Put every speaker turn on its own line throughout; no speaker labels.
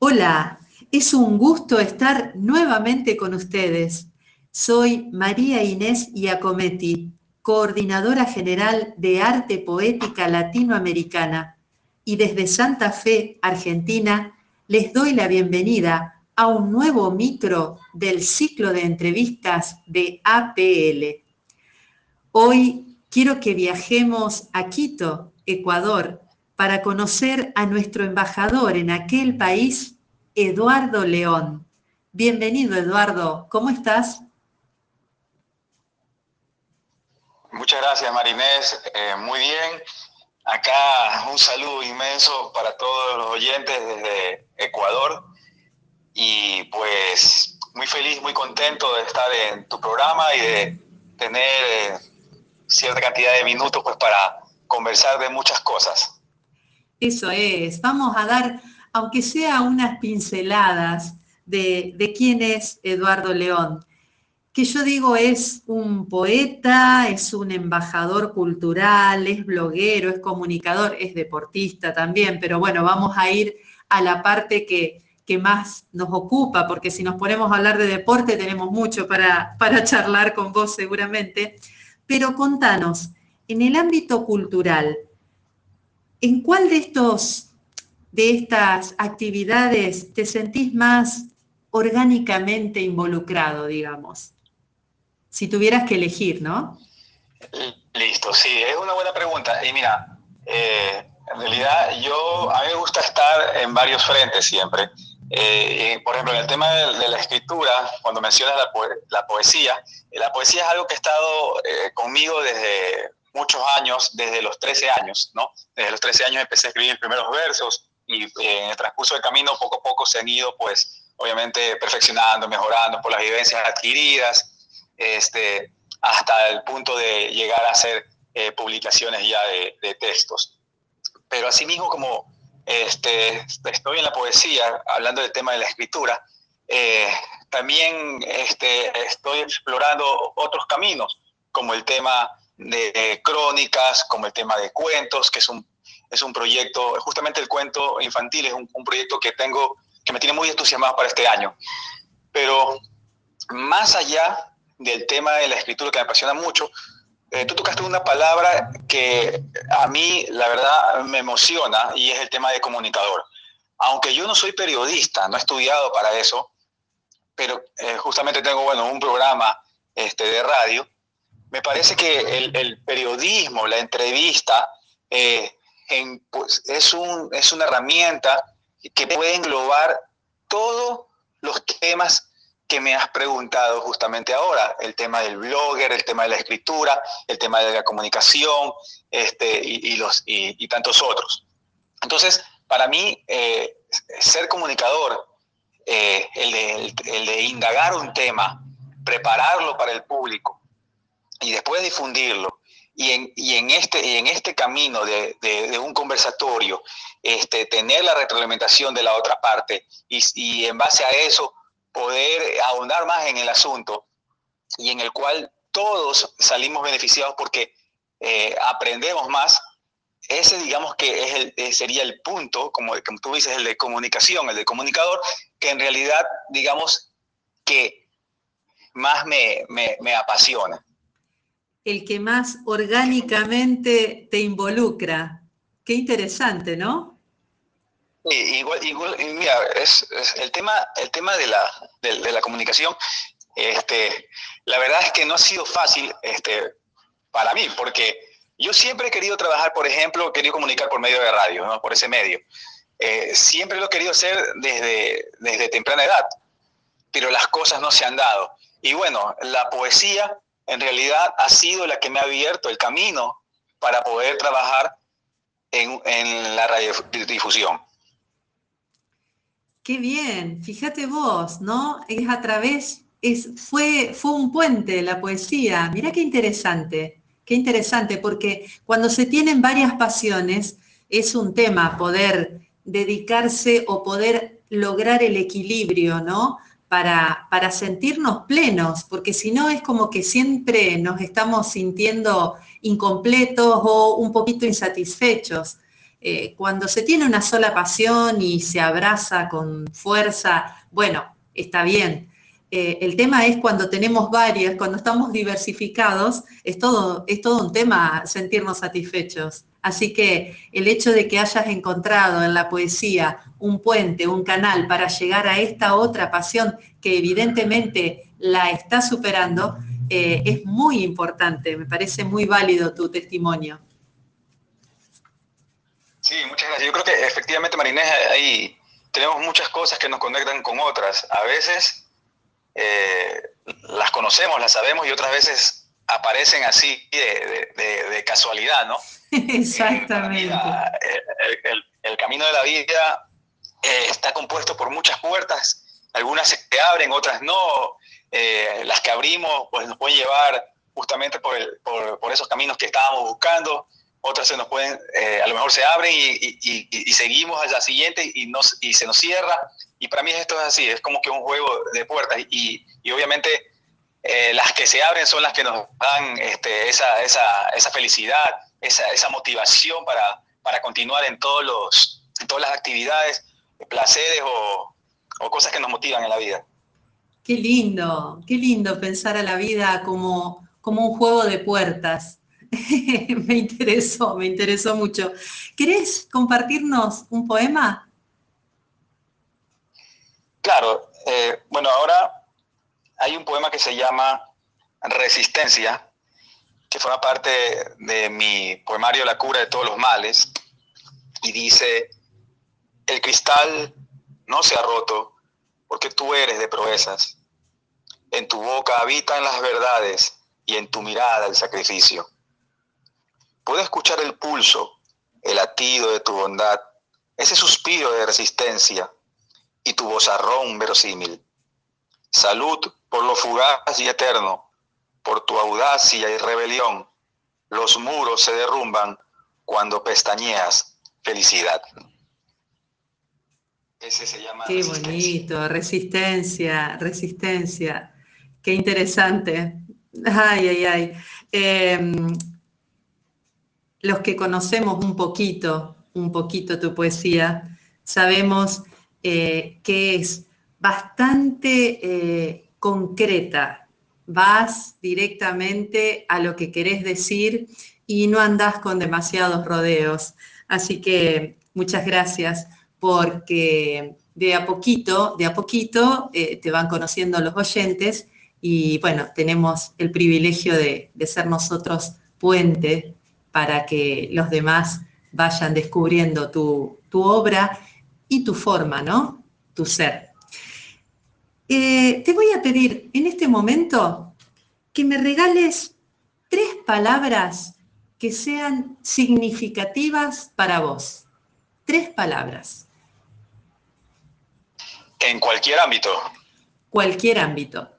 Hola, es un gusto estar nuevamente con ustedes. Soy María Inés Iacometti, coordinadora general de Arte Poética Latinoamericana, y desde Santa Fe, Argentina, les doy la bienvenida a un nuevo micro del ciclo de entrevistas de APL. Hoy quiero que viajemos a Quito, Ecuador, para conocer a nuestro embajador en aquel país, Eduardo León. Bienvenido, Eduardo. ¿Cómo estás?
Muchas gracias, Marinés. Eh, muy bien. Acá un saludo inmenso para todos los oyentes desde Ecuador. Y pues muy feliz, muy contento de estar en tu programa y de tener eh, cierta cantidad de minutos pues para conversar de muchas cosas.
Eso es, vamos a dar, aunque sea unas pinceladas de, quién es Eduardo León, que yo digo es un poeta, es un embajador cultural, es bloguero, es comunicador, es deportista también, pero bueno, vamos a ir a la parte que, más nos ocupa, porque si nos ponemos a hablar de deporte tenemos mucho para, para charlar con vos seguramente. Pero contanos, en el ámbito cultural, ¿En cuál de estos de estas actividades te sentís más orgánicamente involucrado, digamos? Si tuvieras que elegir, ¿no?
Listo, sí, es una buena pregunta. Y mira, eh, en realidad yo, a mí me gusta estar en varios frentes siempre. Eh, por ejemplo, en el tema de, la escritura, cuando mencionas la, poesía, la poesía es algo que ha estado eh, conmigo desde muchos años, desde los 13 años, ¿no? Desde los 13 años empecé a escribir primeros versos y eh, en el transcurso del camino poco a poco se han ido, pues, obviamente perfeccionando, mejorando por las vivencias adquiridas, este, hasta el punto de llegar a hacer eh, publicaciones ya de, textos. Pero asimismo, como este, estoy en la poesía, hablando del tema de la escritura, eh, también este, estoy explorando otros caminos, como el tema de crónicas, como el tema de cuentos, que es un, es un proyecto, justamente el cuento infantil es un, proyecto que tengo, que me tiene muy entusiasmado para este año. Pero más allá del tema de la escritura que me apasiona mucho, eh, tú tocaste una palabra que a mí, la verdad, me emociona y es el tema de comunicador. Aunque yo no soy periodista, no he estudiado para eso, pero eh, justamente tengo, bueno, un programa este, de radio me parece que el, periodismo, la entrevista, eh, pues, es, un, es una herramienta que puede englobar todos los temas que me has preguntado justamente ahora, el tema del blogger, el tema de la escritura, el tema de la comunicación este, y, los, y, tantos otros. Entonces, para mí, eh, ser comunicador, eh, el, de, el de indagar un tema, prepararlo para el público, y después difundirlo, y en, y en, este, y en este camino de, de, un conversatorio, este, tener la retroalimentación de la otra parte y, y, en base a eso poder ahondar más en el asunto y en el cual todos salimos beneficiados porque eh, aprendemos más, ese digamos que es el, eh, sería el punto, como, como tú dices, el de comunicación, el de comunicador, que en realidad digamos que más me, me, me apasiona
el que más orgánicamente te involucra. Qué interesante, ¿no?
igual, igual mira, es, el tema, el tema de, la, de, la comunicación, este, la verdad es que no ha sido fácil este, para mí, porque yo siempre he querido trabajar, por ejemplo, he querido comunicar por medio de radio, ¿no? por ese medio. Eh, siempre lo he querido hacer desde, desde temprana edad, pero las cosas no se han dado. Y bueno, la poesía en realidad ha sido la que me ha abierto el camino para poder trabajar en, en la radiodifusión.
Qué bien, fíjate vos, ¿no? Es a través, es, fue, fue un puente la poesía. Mira qué interesante, qué interesante, porque cuando se tienen varias pasiones, es un tema poder dedicarse o poder lograr el equilibrio, ¿no? Para, sentirnos plenos, porque si no es como que siempre nos estamos sintiendo incompletos o un poquito insatisfechos. eh, cuando se tiene una sola pasión y se abraza con fuerza, bueno, está bien. Eh, el tema es cuando tenemos varias, cuando estamos diversificados, es todo, es todo un tema sentirnos satisfechos. Así que el hecho de que hayas encontrado en la poesía un puente, un canal para llegar a esta otra pasión que evidentemente la está superando, eh, es muy importante. Me parece muy válido tu testimonio.
Sí, muchas gracias. Yo creo que efectivamente, Marinés, ahí tenemos muchas cosas que nos conectan con otras. A veces eh, las conocemos, las sabemos y otras veces aparecen así de, casualidad, ¿no?
Exactamente.
el, camino de la vida eh, está compuesto por muchas puertas, algunas se abren, otras no. Eh, las que abrimos pues nos pueden llevar justamente por, por, esos caminos que estábamos buscando, otras se nos pueden, a lo mejor se abren y, seguimos a la siguiente y, nos, y se nos cierra. Y para mí esto es así, es como que un juego de puertas y, obviamente eh, las que se abren son las que nos dan este, esa, esa, esa, felicidad, esa, esa motivación para, para, continuar en, todos los, todas las actividades, placeres o, o cosas que nos motivan en la vida.
Qué lindo, qué lindo pensar a la vida como, como un juego de puertas. me interesó, me interesó mucho. ¿Querés compartirnos un poema?
Claro, eh, bueno, ahora hay un poema que se llama Resistencia, que forma parte de mi poemario La cura de todos los males, y dice, el cristal no se ha roto porque tú eres de proezas. En tu boca habitan las verdades y en tu mirada el sacrificio. Puedo escuchar el pulso, el latido de tu bondad, ese suspiro de resistencia y tu vozarrón verosímil. Salud por lo fugaz y eterno, por tu audacia y rebelión. Los muros se derrumban cuando pestañeas felicidad.
Ese se llama Qué bonito, resistencia, resistencia. Qué interesante. Ay, ay, ay. Em, los que conocemos un poquito, un poquito tu poesía, sabemos eh, que es bastante eh, concreta. Vas directamente a lo que querés decir y no andás con demasiados rodeos. Así que muchas gracias porque de a poquito, de a poquito eh, te van conociendo los oyentes y bueno, tenemos el privilegio de, de ser nosotros puente para que los demás vayan descubriendo tu, tu obra y tu forma, ¿no? Tu ser. Eh, te voy a pedir en este momento que me regales tres palabras que sean significativas para vos. Tres palabras.
En cualquier ámbito.
Cualquier ámbito.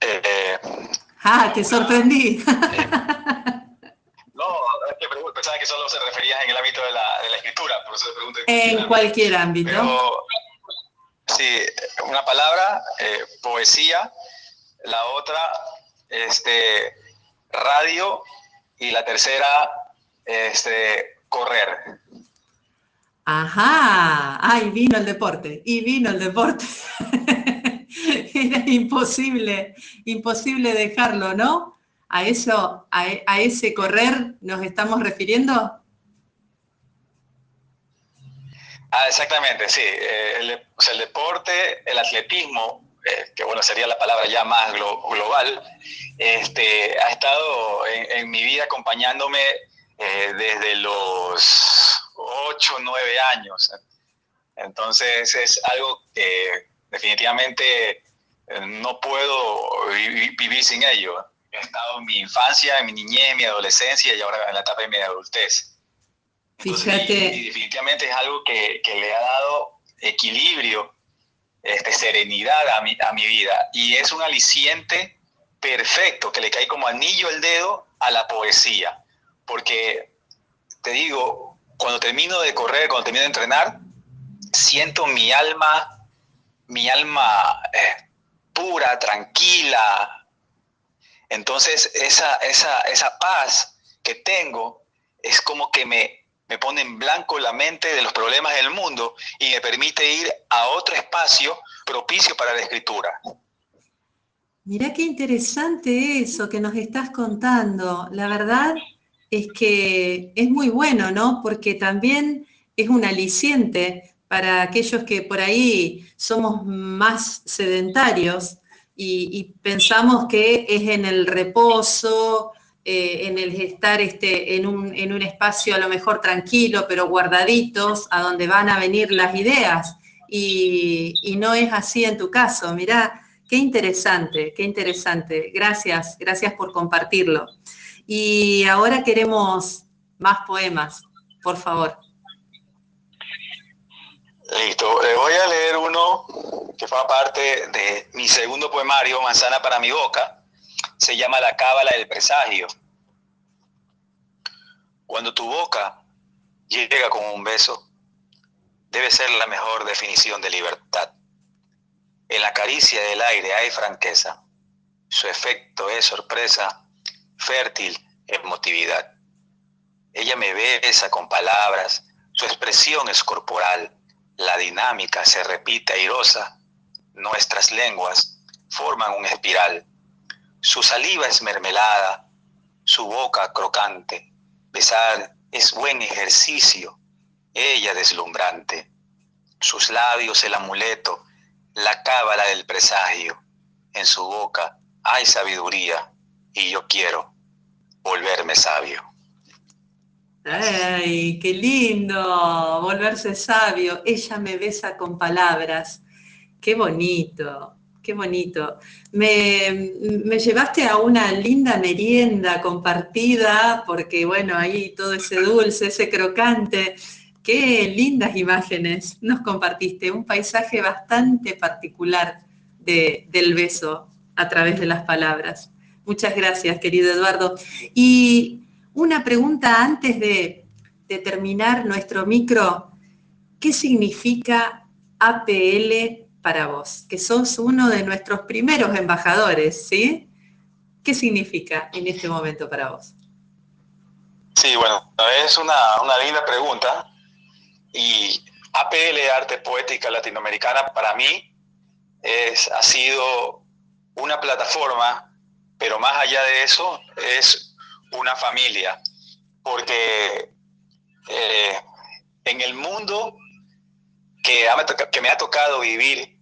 Eh, ah, te sorprendí.
pensaba que solo se refería en el ámbito de la, de la escritura, por eso te pregunto.
En, cualquier ámbito.
sí, una palabra, eh, poesía, la otra, este, radio, y la tercera, este, correr.
Ajá, ay, vino el deporte, y vino el deporte. Era imposible, imposible dejarlo, ¿no? ¿A eso, a, ese correr nos estamos refiriendo?
Ah, exactamente, sí. Eh, el, deporte, el atletismo, eh, que bueno, sería la palabra ya más global, este, ha estado en, mi vida acompañándome eh, desde los 8, 9 años. Entonces es algo que definitivamente no puedo vivir sin ello he estado en mi infancia, en mi niñez, en mi adolescencia y ahora en la etapa de mi adultez. Fíjate. Y, definitivamente es algo que, que, le ha dado equilibrio, este, serenidad a mi, a mi vida. Y es un aliciente perfecto que le cae como anillo el dedo a la poesía. Porque te digo, cuando termino de correr, cuando termino de entrenar, siento mi alma, mi alma eh, pura, tranquila, entonces, esa, esa, esa paz que tengo es como que me, me pone en blanco la mente de los problemas del mundo y me permite ir a otro espacio propicio para la escritura.
Mirá qué interesante eso que nos estás contando. La verdad es que es muy bueno, ¿no? Porque también es un aliciente para aquellos que por ahí somos más sedentarios y, pensamos que es en el reposo, eh, en el estar este, en, un, espacio a lo mejor tranquilo, pero guardaditos, a donde van a venir las ideas. Y, y no es así en tu caso. Mirá, qué interesante, qué interesante. Gracias, gracias por compartirlo. Y ahora queremos más poemas, por favor.
Listo, le voy a leer uno que forma parte de mi segundo poemario, Manzana para mi boca. Se llama La cábala del presagio. Cuando tu boca llega como un beso, debe ser la mejor definición de libertad. En la caricia del aire hay franqueza. Su efecto es sorpresa, fértil emotividad. Ella me besa con palabras, su expresión es corporal la dinámica se repite airosa, nuestras lenguas forman un espiral. Su saliva es mermelada, su boca crocante. Besar es buen ejercicio, ella deslumbrante. Sus labios el amuleto, la cábala del presagio. En su boca hay sabiduría y yo quiero volverme sabio.
¡Ay, qué lindo! Volverse sabio. Ella me besa con palabras. Qué bonito, qué bonito. Me, llevaste a una linda merienda compartida, porque bueno, ahí todo ese dulce, ese crocante. Qué lindas imágenes nos compartiste. Un paisaje bastante particular del beso a través de las palabras. Muchas gracias, querido Eduardo. Y una pregunta antes de, terminar nuestro micro. ¿Qué significa APL para vos? Que sos uno de nuestros primeros embajadores, ¿sí? ¿Qué significa en este momento para vos?
Sí, bueno, es una, linda pregunta. Y APL, Arte Poética Latinoamericana, para mí es, ha sido una plataforma, pero más allá de eso, es una familia, porque eh, en el mundo que, me ha tocado vivir,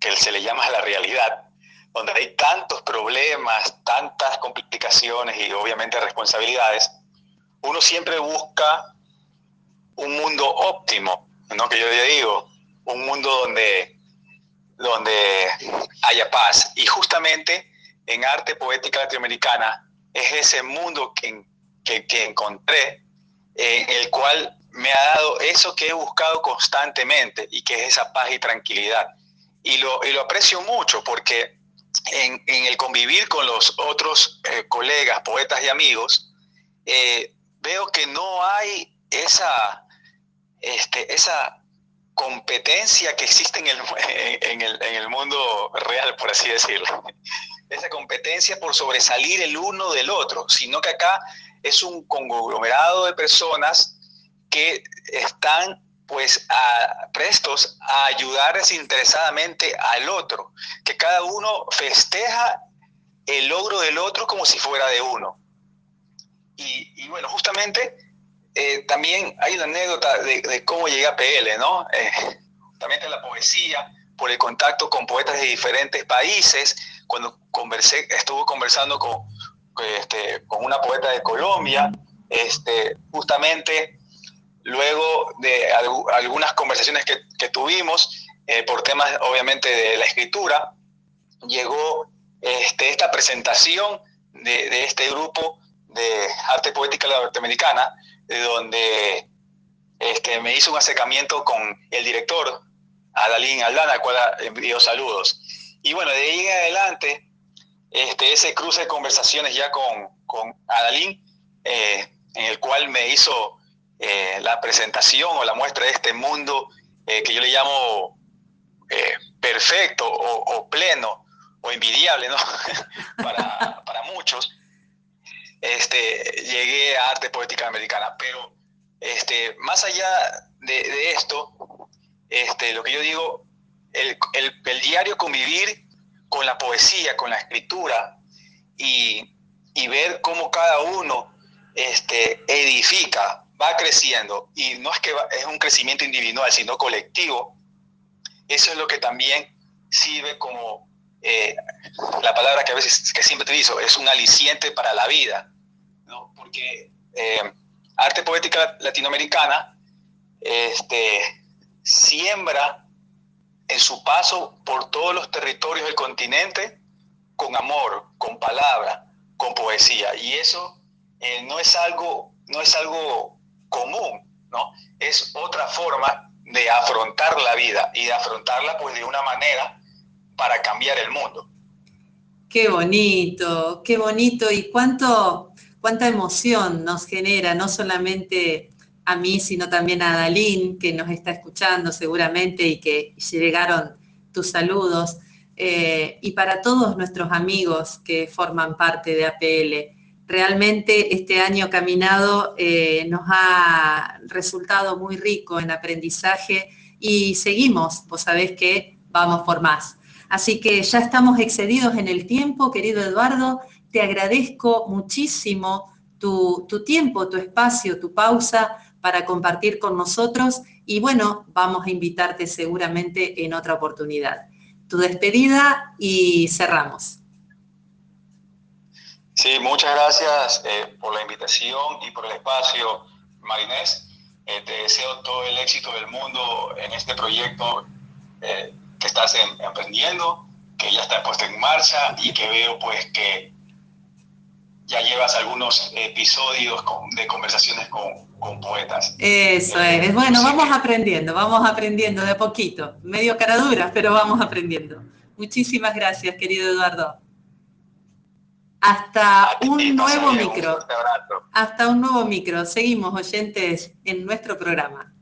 que se le llama la realidad, donde hay tantos problemas, tantas complicaciones y obviamente responsabilidades, uno siempre busca un mundo óptimo, ¿no? Que yo digo, un mundo donde, donde haya paz. Y justamente en arte poética latinoamericana es ese mundo que, que, encontré, en el cual me ha dado eso que he buscado constantemente y que es esa paz y tranquilidad. Y lo, y lo aprecio mucho porque en, en, el convivir con los otros eh, colegas, poetas y amigos, eh, veo que no hay esa, este, esa competencia que existe en el, en, el, en el mundo real, por así decirlo esa competencia por sobresalir el uno del otro, sino que acá es un conglomerado de personas que están pues prestos a ayudar desinteresadamente al otro, que cada uno festeja el logro del otro como si fuera de uno. Y, bueno, justamente eh, también hay una anécdota de, cómo llegué a PL, ¿no? Eh, justamente la poesía, por el contacto con poetas de diferentes países, cuando conversé, estuve conversando con, este, con una poeta de Colombia, este, justamente luego de algunas conversaciones que, tuvimos eh, por temas obviamente de la escritura, llegó este, esta presentación de, este grupo de arte poética norteamericana, de donde este, me hizo un acercamiento con el director, Adalín Aldana, al cual envío saludos. Y bueno, de ahí en adelante, este, ese cruce de conversaciones ya con, con Adalín, eh, en el cual me hizo eh, la presentación o la muestra de este mundo eh, que yo le llamo perfecto o, pleno o envidiable ¿no? para, para, muchos. este, llegué a arte poética americana. Pero este, más allá de, esto, este, lo que yo digo, el, el, diario convivir con la poesía, con la escritura y, y ver cómo cada uno este, edifica, va creciendo, y no es que es un crecimiento individual, sino colectivo, eso es lo que también sirve como eh, la palabra que a veces, que siempre utilizo, es un aliciente para la vida, porque eh, arte poética latinoamericana este, siembra en su paso por todos los territorios del continente con amor, con palabra, con poesía. Y eso eh, no, es algo, no es algo común, ¿no? Es otra forma de afrontar la vida y de afrontarla pues de una manera para cambiar el mundo.
Qué bonito, qué bonito y cuánto, cuánta emoción nos genera, no solamente a mí, sino también a Dalín, que nos está escuchando seguramente y que llegaron tus saludos, eh, y para todos nuestros amigos que forman parte de APL. Realmente este año caminado eh, nos ha resultado muy rico en aprendizaje y seguimos, vos sabés que vamos por más. Así que ya estamos excedidos en el tiempo, querido Eduardo. Te agradezco muchísimo tu, tiempo, tu espacio, tu pausa para compartir con nosotros y bueno, vamos a invitarte seguramente en otra oportunidad. Tu despedida y cerramos.
Sí, muchas gracias eh, por la invitación y por el espacio, Marinés. Eh, te deseo todo el éxito del mundo en este proyecto eh, que estás emprendiendo, que ya está puesto en marcha y que veo pues que ya llevas algunos episodios de conversaciones con, poetas.
Eso es. Bueno, vamos aprendiendo, vamos aprendiendo de a poquito. Medio caraduras, pero vamos aprendiendo. Muchísimas gracias, querido Eduardo. Hasta un nuevo micro. Hasta un nuevo micro. Seguimos oyentes en nuestro programa.